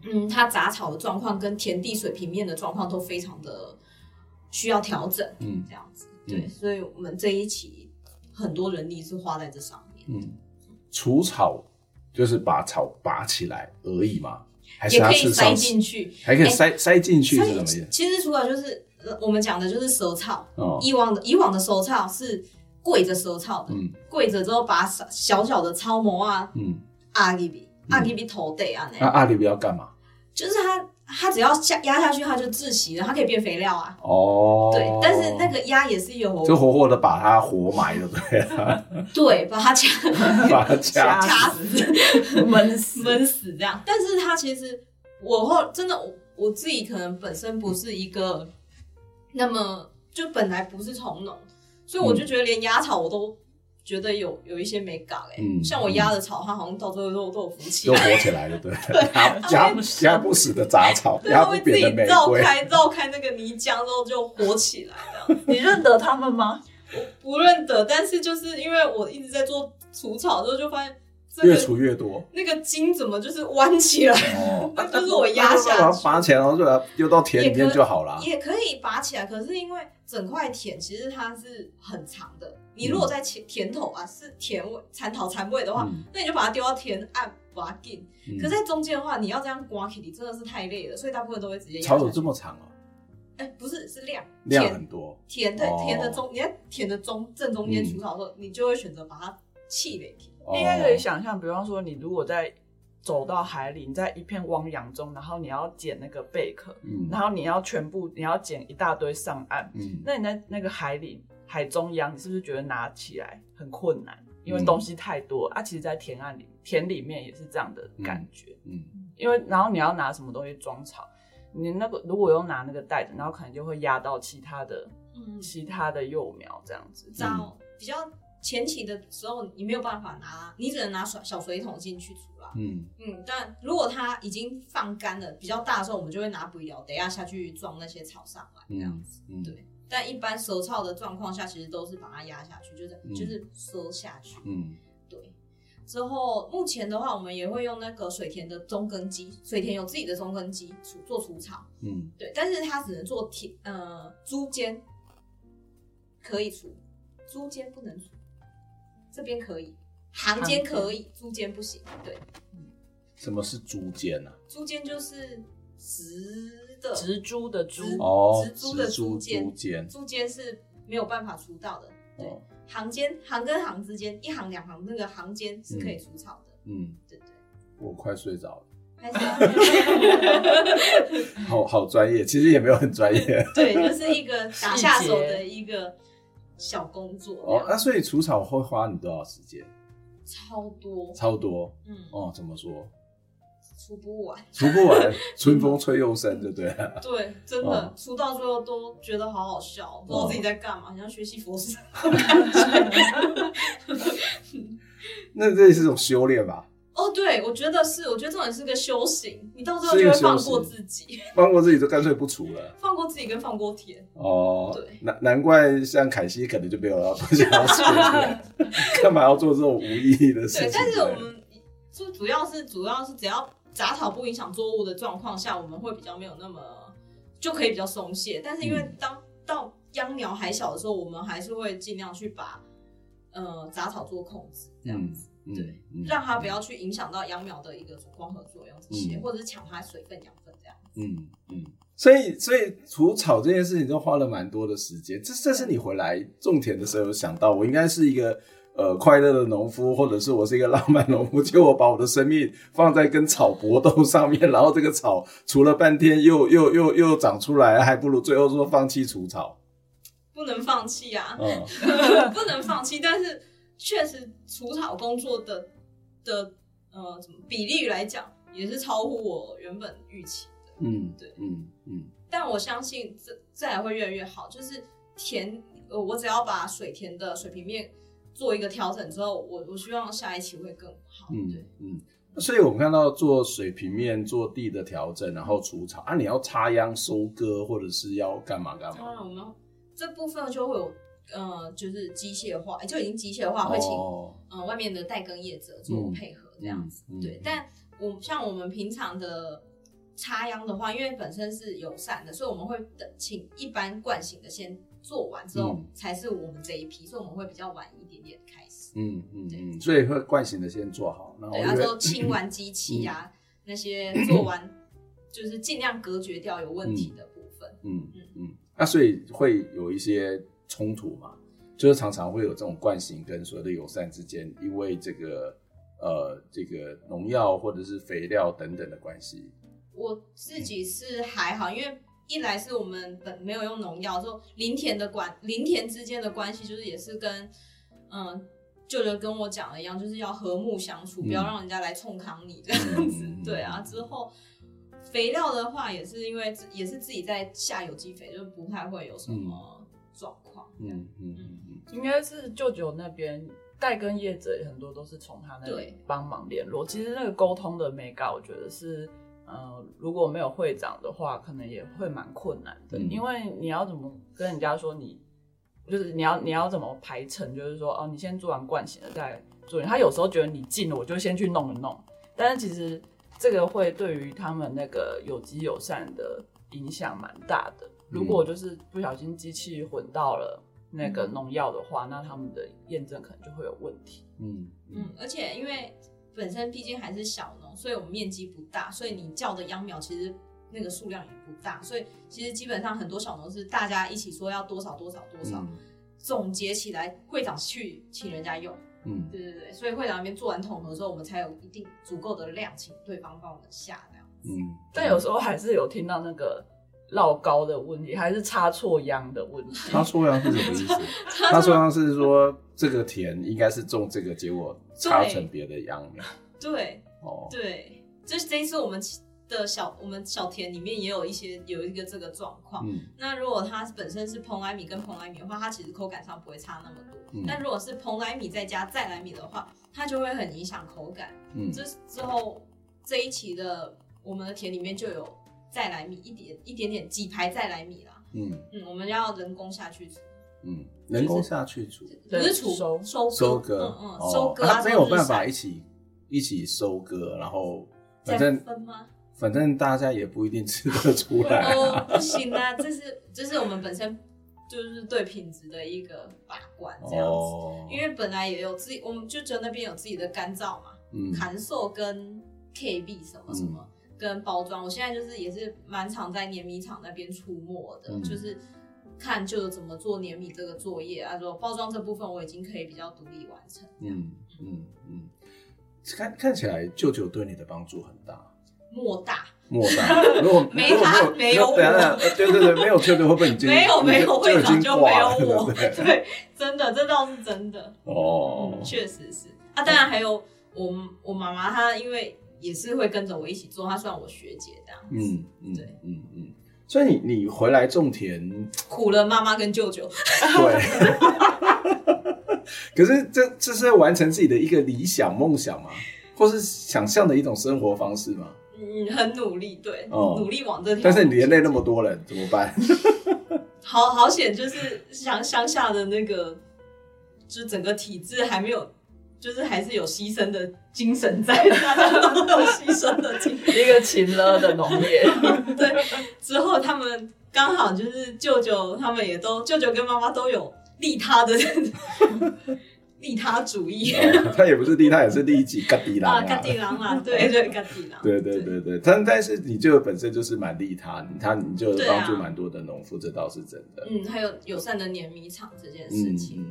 嗯，他杂草的状况跟田地水平面的状况都非常的需要调整，嗯，这样子，对，嗯，所以我们这一期很多人力是花在这上面，嗯，除草就是把草拔起来而已嘛，还是也可以塞进去，还可以塞，欸，塞进去是什么意思？其实除了就是。我们讲的就是蛇草，哦、以往的以往的蛇草是跪着蛇草的，嗯、跪着之后把小小的超模啊，嗯，阿里比阿里比头戴啊，那阿里比要干嘛？就是它它只要下压下去，它就窒息了，它可以变肥料啊。哦，对，但是那个压也是有，就活活的把它活埋了，对啊，对，把它掐，把它掐掐死，闷死。闷死这样。但是它其实我后真的我我自己可能本身不是一个。那么就本来不是从农，所以我就觉得连压草我都觉得有有一些美感哎，嗯、像我压的草，它好像到最后都都有浮起来，都活起来了，对，压压不死的杂草，它会自己绕开绕开那个泥浆之后就活起来了。你认得他们吗？我不认得，但是就是因为我一直在做除草之后，就发现。越除越多，那个筋怎么就是弯起来？哦，就是我压下去，把它拔起来，然后就把它丢到田里面就好了。也可以拔起来，可是因为整块田其实它是很长的，你如果在田田头啊是田尾蚕草蚕尾的话，那你就把它丢到田岸把它紧。可在中间的话，你要这样刮起，你真的是太累了，所以大部分都会直接。草有这么长哦？哎，不是，是量量很多。田对田的中，你在田的中正中间除草的时候，你就会选择把它气给停。应该可以想象，比方说，你如果在走到海里，你在一片汪洋中，然后你要捡那个贝壳，嗯，然后你要全部你要捡一大堆上岸，嗯，那你在那个海里海中央，你是不是觉得拿起来很困难？因为东西太多、嗯、啊。其实，在田岸里田里面也是这样的感觉，嗯，嗯因为然后你要拿什么东西装草，你那个如果用拿那个袋子，然后可能就会压到其他的，嗯，其他的幼苗这样子，这样比较。前期的时候，你没有办法拿，你只能拿小小水桶进去除啦。嗯嗯，但如果它已经放干了，比较大的时候，我们就会拿肥料，等一下下去装那些草上来，这样子。嗯嗯、对，但一般蛇草的状况下，其实都是把它压下去，就是、嗯、就是收下去。嗯，对。之后目前的话，我们也会用那个水田的中耕机，水田有自己的中耕机除做除草。嗯，对，但是它只能做田呃株间可以除，株间不能除。这边可以，行间可以，租间不行。对，什么是株间呢？株间就是直的植株的株哦，植株的株间，株间是没有办法除到的。对，行间行跟行之间，一行两行那个行间是可以除草的。嗯，对对。我快睡着了。好好专业，其实也没有很专业。对，就是一个打下手的一个小工作。哦，那、啊、所以除草会花你多少时间？超多，超多。嗯，哦，怎么说？除不完，除不完，春风吹又生，对不对？对，真的，除、哦、到最后都觉得好好笑，不知道自己在干嘛，像学习佛事。那这也是一种修炼吧？哦，对，我觉得是，我觉得这种是个修行，你到最后就会放过自己，放过自己就干脆不除了，放过自己跟放过田。哦，对，难难怪像凯西可能就没有要做这样子，干嘛要做这种无意义的事情？对，但是我们就主要是主要是只要杂草不影响作物的状况下，我们会比较没有那么就可以比较松懈。但是因为当、嗯、到秧苗还小的时候，我们还是会尽量去把呃杂草做控制，这样子。嗯对，嗯、让它不要去影响到秧苗的一个光合作用这些，嗯、或者是抢它水分、养分这样子。嗯嗯，所以所以除草这件事情就花了蛮多的时间。这这是你回来种田的时候有想到，我应该是一个呃快乐的农夫，或者是我是一个浪漫农夫，结果我把我的生命放在跟草搏斗上面，然后这个草除了半天又又又又长出来，还不如最后说放弃除草。不能放弃啊！嗯、不能放弃，但是。确实，除草工作的的呃，怎么比例来讲，也是超乎我原本预期的。嗯，对，嗯嗯。嗯，但我相信这这还会越来越好。就是田，呃，我只要把水田的水平面做一个调整之后，我我希望下一期会更好。嗯，对，嗯。所以我们看到做水平面、做地的调整，然后除草啊，你要插秧、收割，或者是要干嘛干嘛？当然，我们这部分就会有。呃，就是机械化，就已经机械化，会请、oh. 呃外面的代耕业者做配合这样子。嗯、对，嗯、但我像我们平常的插秧的话，因为本身是友善的，所以我们会等请一般惯性的先做完之后，嗯、才是我们这一批，所以我们会比较晚一点点开始。嗯嗯嗯，所以会惯性的先做好，然后对，然后清完机器啊、嗯、那些做完，就是尽量隔绝掉有问题的部分。嗯嗯嗯，那所以会有一些。冲突嘛，就是常常会有这种惯性跟所谓的友善之间，因为这个呃这个农药或者是肥料等等的关系。我自己是还好，因为一来是我们本没有用农药，就林田的关林田之间的关系，就是也是跟嗯舅舅跟我讲的一样，就是要和睦相处，嗯、不要让人家来冲康你这样子。嗯、对啊，之后肥料的话也是因为也是自己在下有机肥，就不太会有什么。嗯嗯嗯嗯嗯，应该是舅舅那边代跟业者也很多都是从他那里帮忙联络。其实那个沟通的美感，我觉得是，呃，如果没有会长的话，可能也会蛮困难的。嗯、因为你要怎么跟人家说你，就是你要你要怎么排程，就是说哦，你先做完惯性的再做。他有时候觉得你进了，我就先去弄一弄。但是其实这个会对于他们那个有机友善的影响蛮大的。如果就是不小心机器混到了那个农药的话，嗯、那他们的验证可能就会有问题。嗯嗯，而且因为本身毕竟还是小农，所以我们面积不大，所以你叫的秧苗其实那个数量也不大，所以其实基本上很多小农是大家一起说要多少多少多少，嗯、总结起来会长去请人家用。嗯，对对对，所以会长那边做完统合之后，我们才有一定足够的量，请对方帮我们下这样子。嗯，但有时候还是有听到那个。老高的问题，还是插错秧的问题？插错秧是什么意思？插错秧是说这个田应该是种这个，结果插成别的秧苗。对，哦，对，这这一次我们的小我们小田里面也有一些有一个这个状况。嗯，那如果它本身是蓬莱米跟蓬莱米的话，它其实口感上不会差那么多。嗯，但如果是蓬莱米再加再来米的话，它就会很影响口感。嗯，这之后这一期的我们的田里面就有。再来米一点一点点几排再来米啦，嗯。嗯，我们要人工下去除，嗯，人工下去除，不是除收收收割，嗯嗯，收割它没有办法一起一起收割，然后反正分吗？反正大家也不一定吃得出来，哦，不行啊，这是这是我们本身就是对品质的一个把关这样子，因为本来也有自己，我们就觉得那边有自己的干燥嘛，嗯，函授跟 KB 什么什么。跟包装，我现在就是也是蛮常在碾米厂那边出没的，嗯、就是看就怎么做碾米这个作业啊，说包装这部分我已经可以比较独立完成。嗯嗯嗯，看看起来舅舅对你的帮助很大。莫大。莫大，如果没他没有我，对对对，没有舅舅会不会已经没有没有会长就没有我，对，对，真的这倒是真的哦，确实是啊。当然还有我我妈妈，她因为也是会跟着我一起做，她算我学姐这样子，嗯嗯，对，嗯嗯。所以你你回来种田，苦了妈妈跟舅舅，对。可是这这是在完成自己的一个理想梦想吗？或是想象的一种生活方式吗？嗯，很努力，对，哦、努力往这条。但是你连累那么多人怎么办？好好险，就是乡乡下的那个，就整个体制还没有，就是还是有牺牲的精神在，大家都有牺牲的精神。一个勤劳的农业，对。之后他们刚好就是舅舅，他们也都舅舅跟妈妈都有利他的。利他主义，哦，他也不是利他，也是利己，嘎地狼啊，嘎地狼啊，对对，嘎地狼，对对对对，但但是你就本身就是蛮利他，他你就帮助蛮多的农夫，这倒是真的。嗯，还有友善的碾米厂这件事情，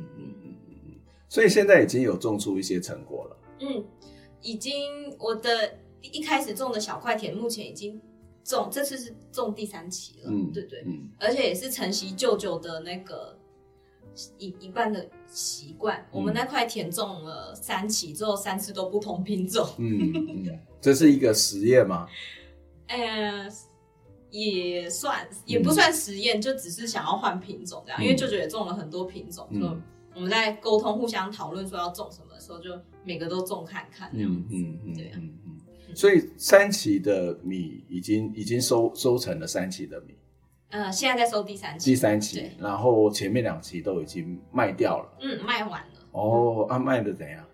所以现在已经有种出一些成果了。嗯，已经我的一开始种的小块田，目前已经种，这次是种第三期了，嗯，对对，嗯，而且也是承袭舅舅的那个。一一半的习惯，我们那块田种了三期之后，三次都不同品种。嗯嗯，这是一个实验吗？呃，也算，也不算实验，就只是想要换品种这样。因为舅舅也种了很多品种，就我们在沟通、互相讨论说要种什么的时候，就每个都种看看这样子。嗯嗯，对啊。所以三期的米已经已经收收成了三期的米。呃，现在在收第三期，第三期，然后前面两期都已经卖掉了，嗯，卖完了。哦，啊，卖的怎样？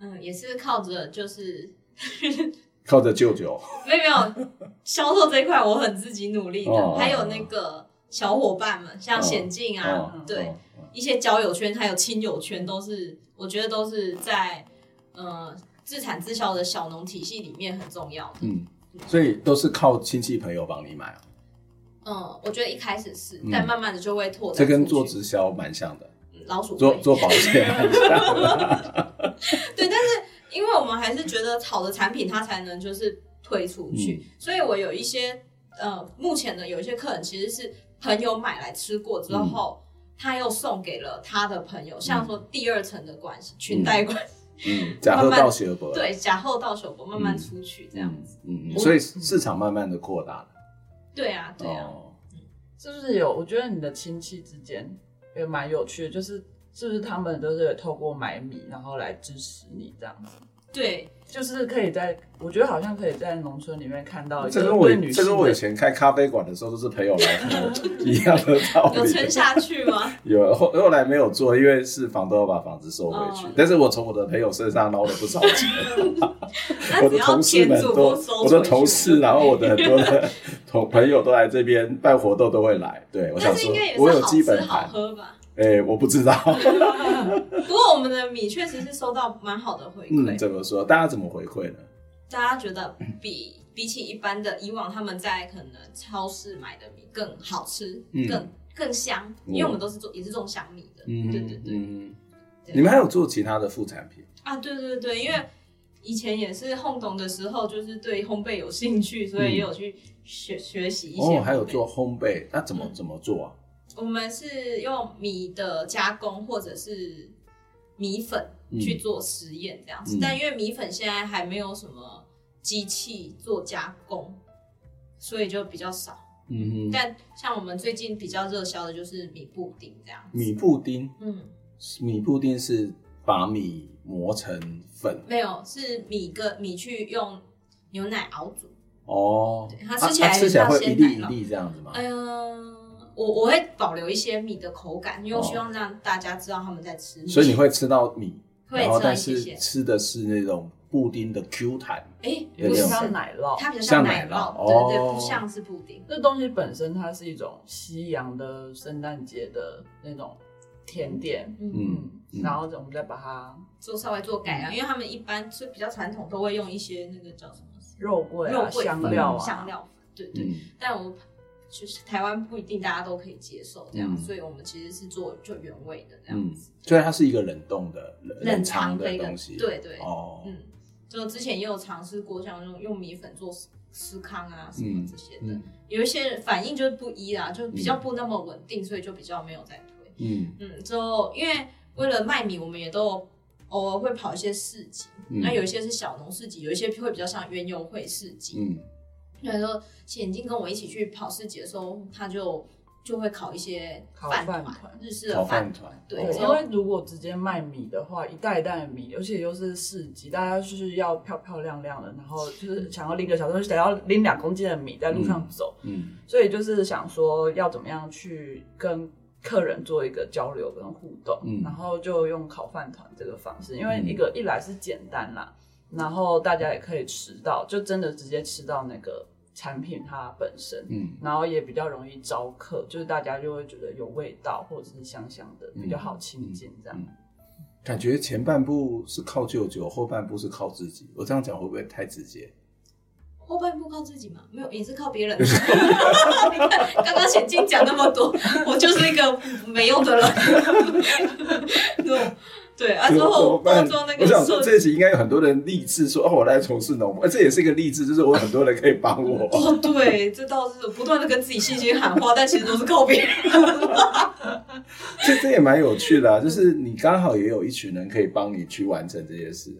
嗯，也是靠着就是 靠着舅舅，没有没有，销售这一块我很自己努力的，哦、还有那个小伙伴们，像显进啊，哦、对，哦、一些交友圈还有亲友圈，都是我觉得都是在呃自产自销的小农体系里面很重要的。嗯，所以都是靠亲戚朋友帮你买。嗯，我觉得一开始是，但慢慢的就会拓展。这跟做直销蛮像的，老鼠做做保险。对，但是因为我们还是觉得好的产品，它才能就是推出去，所以我有一些呃，目前的有一些客人其实是朋友买来吃过之后，他又送给了他的朋友，像说第二层的关系，裙带关系，嗯，假后到手博，对，假后到手博慢慢出去这样子，嗯，嗯所以市场慢慢的扩大了。对啊，对啊，是不是有？我觉得你的亲戚之间也蛮有趣的，就是是不是他们都是透过买米然后来支持你这样子？对。就是可以在，我觉得好像可以在农村里面看到。这跟我这跟我以前开咖啡馆的时候都是朋友来一样的道理。有撑下去吗？有后后来没有做，因为是房东要把房子收回去。但是我从我的朋友身上捞了不少钱。我的同事们都，我的同事，然后我的很多的同朋友都来这边办活动都会来。对，我想说，我有基本盘。哎、欸，我不知道。不过我们的米确实是收到蛮好的回馈。嗯，怎么说？大家怎么回馈呢？大家觉得比比起一般的以往他们在可能超市买的米更好吃，嗯、更更香，因为我们都是做也是种香米的。嗯，对对对。嗯，对你们还有做其他的副产品啊？对对对，因为以前也是烘懂的时候，就是对烘焙有兴趣，所以也有去学学习一些。哦，还有做烘焙，那怎么怎么做啊？我们是用米的加工或者是米粉去做实验这样子，嗯、但因为米粉现在还没有什么机器做加工，所以就比较少。嗯哼。但像我们最近比较热销的就是米布丁这样子。米布丁，嗯，米布丁是把米磨成粉？没有，是米跟米去用牛奶熬煮。哦。它吃起来、啊、吃起来会一粒一粒这样子吗？哎呀、呃。我我会保留一些米的口感，因为我希望让大家知道他们在吃米。所以你会吃到米，会吃到一些些。吃的是那种布丁的 Q 弹，哎，不像奶酪，它比较像奶酪，对对，不像是布丁。这东西本身它是一种西洋的圣诞节的那种甜点，嗯，然后我们再把它做稍微做改良，因为他们一般是比较传统，都会用一些那个叫什么肉桂、肉桂香料、香料粉，对对。但我。就是台湾不一定大家都可以接受这样，嗯、所以我们其实是做就原味的这样子。虽然它是一个冷冻的、冷藏的东西。对对哦，嗯，就之前也有尝试过，像用用米粉做司康啊什么这些的，嗯、有一些反应就是不一啦，就比较不那么稳定，嗯、所以就比较没有在推。嗯嗯，之后因为为了卖米，我们也都偶尔会跑一些市集，嗯、那有一些是小农市集，有一些会比较像园游会市集。嗯，所以说显金跟我一起去跑市集的时候，他就。就会烤一些饭团，日式的饭团。对，因为如果直接卖米的话，一袋一袋的米，而且又是市集，大家就是要漂漂亮亮的，然后就是想要拎个小东西，想要拎两公斤的米在路上走。嗯，所以就是想说要怎么样去跟客人做一个交流跟互动，嗯，然后就用烤饭团这个方式，因为一个一来是简单啦，然后大家也可以吃到，就真的直接吃到那个。产品它本身，嗯，然后也比较容易招客，就是大家就会觉得有味道或者是香香的，比较好亲近这样。嗯嗯、感觉前半部是靠舅舅，后半部是靠自己。我这样讲会不会太直接？后半部靠自己吗？没有，也是靠别人。你看，刚刚显金讲那么多，我就是一个没用的人。对啊，之后包装那个，我想说这一集应该有很多人励志说哦，我来从事农业，这也是一个励志，就是我有很多人可以帮我。哦，对，这倒是不断的跟自己信心喊话，但其实都是靠别人。这这也蛮有趣的啊，就是你刚好也有一群人可以帮你去完成这些事。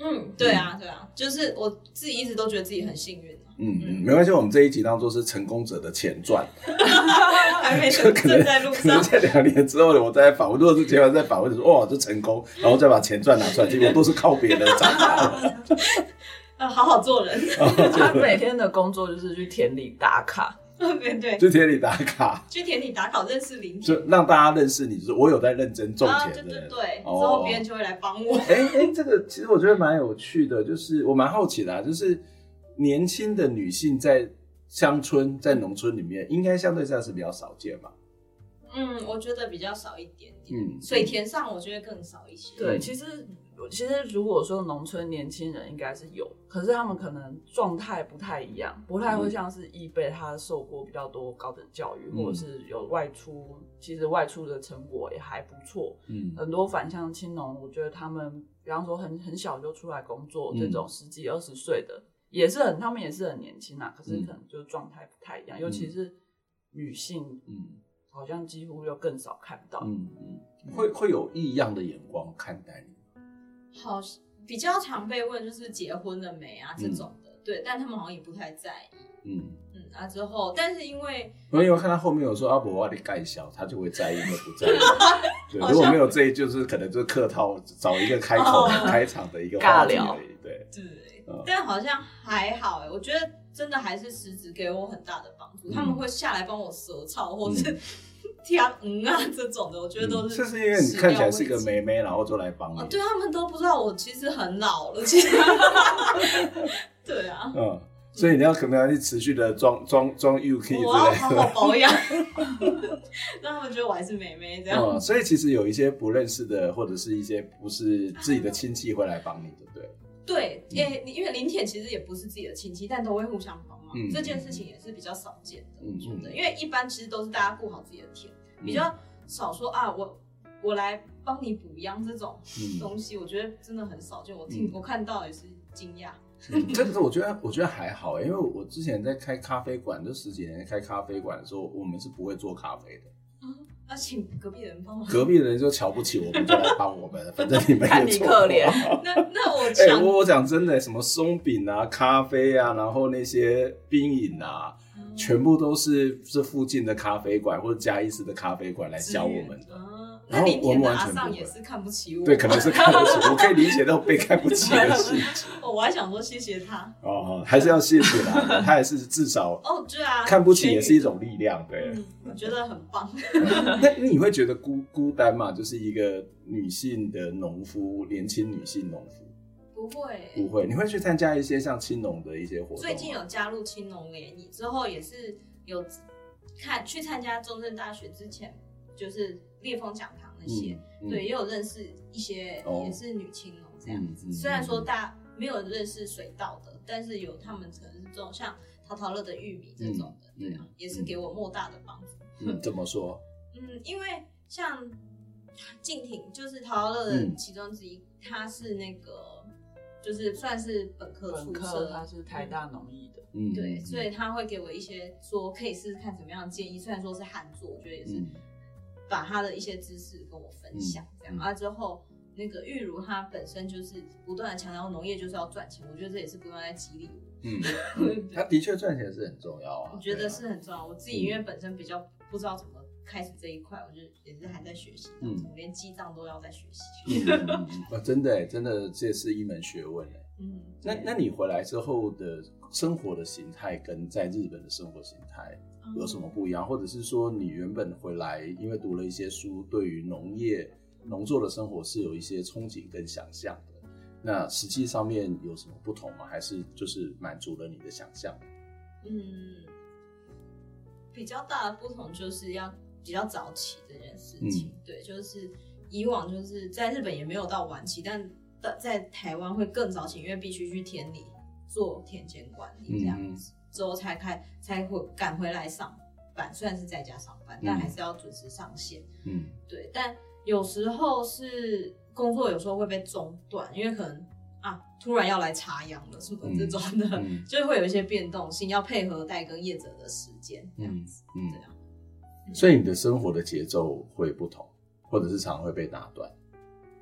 嗯，对啊，对啊，就是我自己一直都觉得自己很幸运。嗯嗯，没关系，我们这一集当做是成功者的前传，还没成，正在路上。可能在两年之后呢，我再访问，如果是结完再访问，就说哇，这成功，然后再把前传拿出来，结果都是靠别人长大的。啊，好好做人。他每天的工作就是去田里打卡，对对，去田里打卡，去田里打卡，认识林田，就让大家认识你，就是我有在认真种田的。对对对，之后别人就会来帮我。哎哎，这个其实我觉得蛮有趣的，就是我蛮好奇的，就是。年轻的女性在乡村、在农村里面，应该相对上是比较少见吧？嗯，我觉得比较少一点点。嗯，水田上我觉得更少一些。对，其实其实如果说农村年轻人应该是有，可是他们可能状态不太一样，不太会像是易辈他受过比较多高等教育，嗯、或者是有外出，其实外出的成果也还不错。嗯，很多返乡青农，我觉得他们比方说很很小就出来工作，这种十几二十岁的。也是很，他们也是很年轻啊，可是可能就状态不太一样，嗯、尤其是女性，嗯，好像几乎就更少看到，嗯。嗯，会会有异样的眼光看待你，好，比较常被问就是结婚了没啊这种的，嗯、对，但他们好像也不太在意，嗯。嗯啊之后，但是因为，因为看到后面有说阿伯我的盖小，他就会在意会不在意，对，如果没有这一，就是可能就是客套找一个开口、哦、开场的一个话题而已，对对。但好像还好哎，我觉得真的还是实质给我很大的帮助。他们会下来帮我舌操，或者是 挑嗯啊这种的，我觉得都是。这是因为你看起来是个妹妹，然后就来帮你。对，他们都不知道我其实很老了，其实。对啊。嗯，所以你要可能要去持续的装装装 UK，我要好好保养，让他们觉得我还是妹妹这样。嗯，所以其实有一些不认识的，或者是一些不是自己的亲戚会来帮你，对不对？对，因为因为林田其实也不是自己的亲戚，但都会互相帮忙。嗯、这件事情也是比较少见的，我觉得。因为一般其实都是大家顾好自己的田，比较少说啊，我我来帮你补秧这种东西，我觉得真的很少见。我听我看到也是惊讶。这个是我觉得我觉得还好，因为我之前在开咖啡馆，就十几年开咖啡馆的时候，我们是不会做咖啡的。那请隔壁人帮忙。隔壁的人就瞧不起我们，就来帮我们。反正你们看你可怜。那那我哎，我我讲真的，什么松饼啊、咖啡啊，然后那些冰饮啊，全部都是这附近的咖啡馆或者嘉义市的咖啡馆来教我们的。然后我们完全不会，也是看不起我。对，可能是看不起我，可以理解到被看不起的心情。哦，我还想说谢谢他。哦，还是要谢谢他，他也是至少哦，对啊，看不起也是一种力量，对。我觉得很棒。那你会觉得孤孤单吗？就是一个女性的农夫，年轻女性农夫。不会，不会。你会去参加一些像青农的一些活动？最近有加入青农联谊，之后也是有看去参加中正大学之前，就是。烈风讲堂那些，嗯嗯、对，也有认识一些，也是女青农这样子。虽然说大家没有认识水稻的，但是有他们可能是这种像淘淘乐的玉米这种的，嗯、对啊，也是给我莫大的帮助。嗯，怎么说？嗯，因为像静婷，就是淘淘乐的其中之一，他、嗯、是那个就是算是本科出身，他是台大农艺的，嗯，对，所以他会给我一些说可以试试看怎么样的建议，虽然说是汉作，我觉得也是把他的一些知识跟我分享这样，啊之后。那个玉如他本身就是不断的强调农业就是要赚钱，我觉得这也是不断在激励我。嗯，他的确赚钱是很重要啊。我觉得是很重要。我自己因为本身比较不知道怎么开始这一块，我就也是还在学习，嗯，连记账都要在学习。啊，真的，真的，这是一门学问哎。嗯，那那你回来之后的生活的形态跟在日本的生活形态有什么不一样？或者是说你原本回来因为读了一些书，对于农业？农作的生活是有一些憧憬跟想象的，那实际上面有什么不同吗？还是就是满足了你的想象？嗯，比较大的不同就是要比较早起这件事情。嗯、对，就是以往就是在日本也没有到晚起，但在台湾会更早起，因为必须去田里做田间管理这样子，嗯、之后才开才会赶回来上班。虽然是在家上班，但还是要准时上线。嗯，对，但。有时候是工作，有时候会被中断，因为可能啊，突然要来插秧了什么这种的，嗯、就会有一些变动性，要配合代耕业者的时间这样子，嗯，这样。所以你的生活的节奏会不同，或者是常会被打断。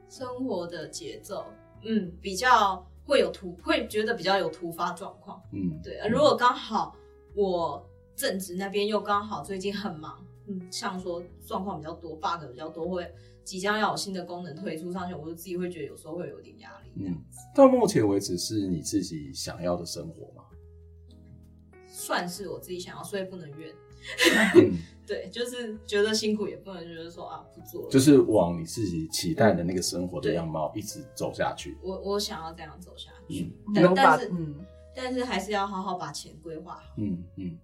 生活的节奏，嗯，比较会有突，会觉得比较有突发状况，嗯，对。如果刚好我正职那边又刚好最近很忙，嗯，像说状况比较多，bug 比较多，会。即将要有新的功能推出上去，我就自己会觉得有时候会有点压力。嗯，到目前为止是你自己想要的生活吗？算是我自己想要，所以不能怨。嗯、对，就是觉得辛苦也不能觉得说啊不做了，就是往你自己期待的那个生活的样貌一直走下去。我我想要这样走下去，嗯、但但是嗯，但是还是要好好把钱规划好。嗯嗯。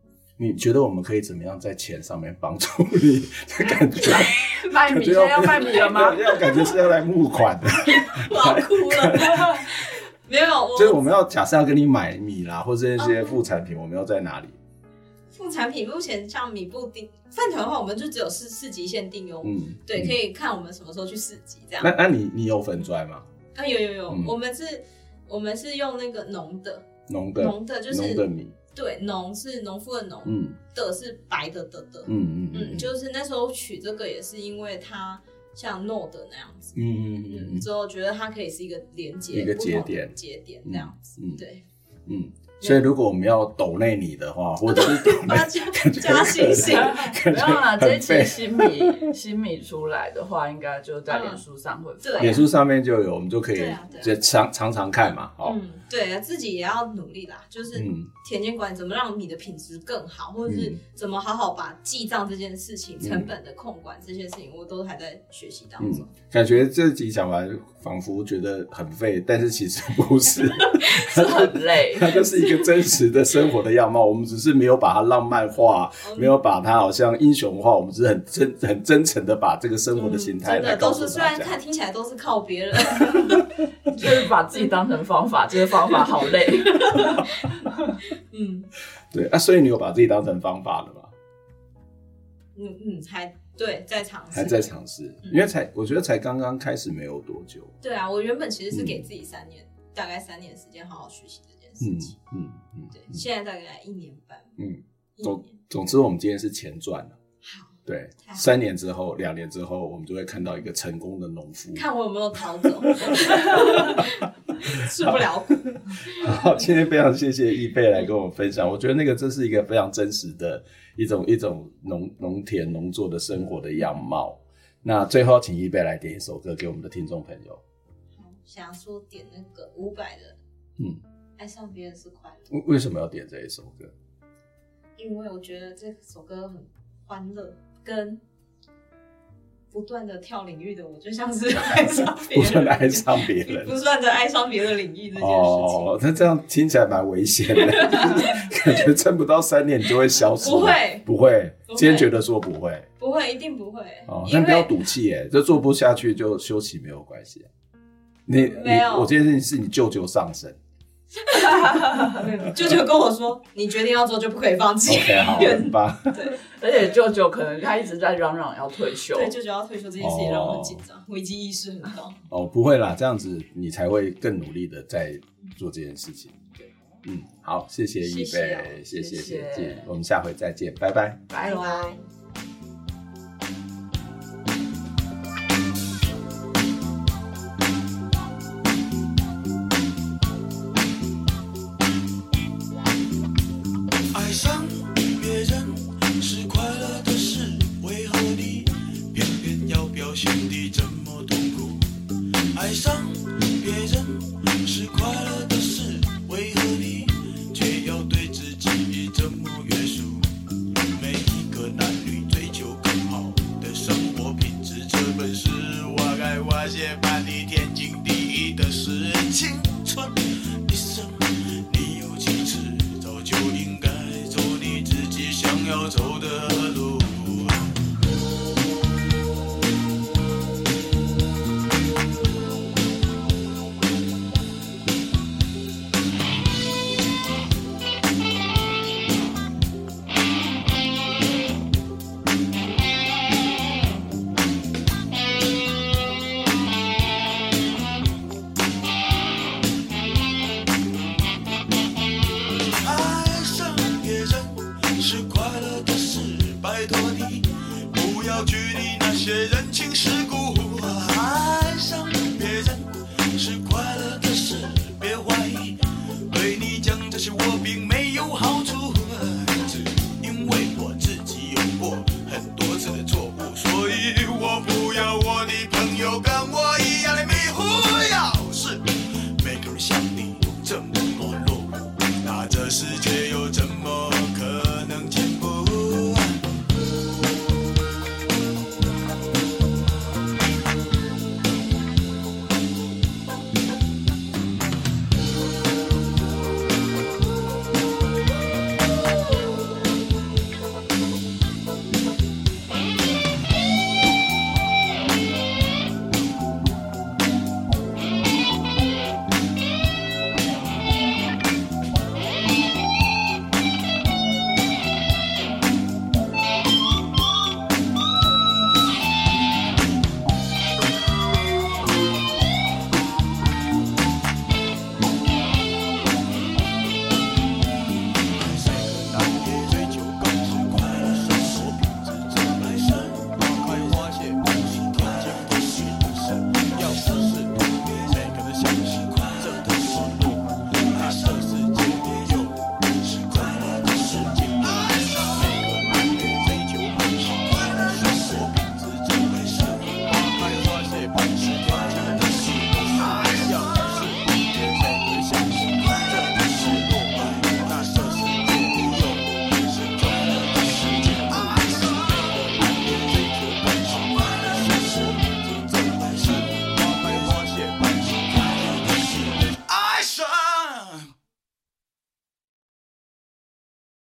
你觉得我们可以怎么样在钱上面帮助你？的 感觉 卖米，现在要卖米了吗？要 感觉是要来募款的，我要哭了。没有，就是我们要假设要跟你买米啦，或者这些副产品，我们要在哪里？副产品目前像米布丁饭团的话，我们就只有市市集限定哦。嗯，对，可以看我们什么时候去市集这样。那那你你有粉砖吗？啊，有有有，我们是，我们是用那个浓的浓的浓的，就是米。对，农是农夫的农，嗯，的是白的的的，嗯嗯嗯，就是那时候取这个也是因为它像 Node 那样子，嗯嗯嗯，之后觉得它可以是一个连接一个节点节点那样子，嗯。对，嗯。所以，如果我们要抖内你的话，或者是抖内 加星星，不用啦，这期新米新米出来的话，应该就在脸书上会，对，脸书上面就有，我们就可以就常常常看嘛，哦，嗯，对，自己也要努力啦，就是田间管理怎么让米的品质更好，或者是怎么好好把记账这件事情、成本的控管这些事情，我都还在学习当中。感觉这集讲完，仿佛觉得很废，但是其实不是，是很累，它就是一个。真实的生活的样貌，我们只是没有把它浪漫化，嗯、没有把它好像英雄化，我们只是很真、很真诚的把这个生活的心态来告诉大家。都是虽然看听起来都是靠别人，就是把自己当成方法，这个方法好累。嗯，对啊，所以你有把自己当成方法了吗？嗯嗯，还对，在尝试，还在尝试，因为才我觉得才刚刚开始没有多久。对啊，我原本其实是给自己三年，嗯、大概三年时间好好学习。嗯嗯嗯，对，现在大概一年半。嗯，总总之，我们今天是前传了。好，对，三年之后，两年之后，我们就会看到一个成功的农夫。看我有没有逃走，吃不了苦。好，今天非常谢谢易贝来跟我们分享，我觉得那个这是一个非常真实的一种一种农农田农作的生活的样貌。那最后，请易贝来点一首歌给我们的听众朋友。好，想说点那个伍佰的，嗯。爱上别人是快乐。为为什么要点这一首歌？因为我觉得这首歌很欢乐，跟不断的跳领域的我，就像是 爱上别人，不断的爱上别人，不断的爱上别的领域这件事情。哦，那这样听起来蛮危险的，感觉撑不到三年你就会消失。不会，不会，坚决的说不会，不会，一定不会。哦，但不要赌气，哎，就做不下去就休息没有关系。你没有，我这件事情是你舅舅上身。舅舅跟我说：“你决定要做，就不可以放弃。” OK，好，很棒。对，而且舅舅可能他一直在嚷嚷要退休。对，舅舅要退休这件事情让我很紧张，危机意识很高。哦，不会啦，这样子你才会更努力的在做这件事情。对，嗯，好，谢谢易贝，谢谢谢谢，我们下回再见，拜拜，拜拜。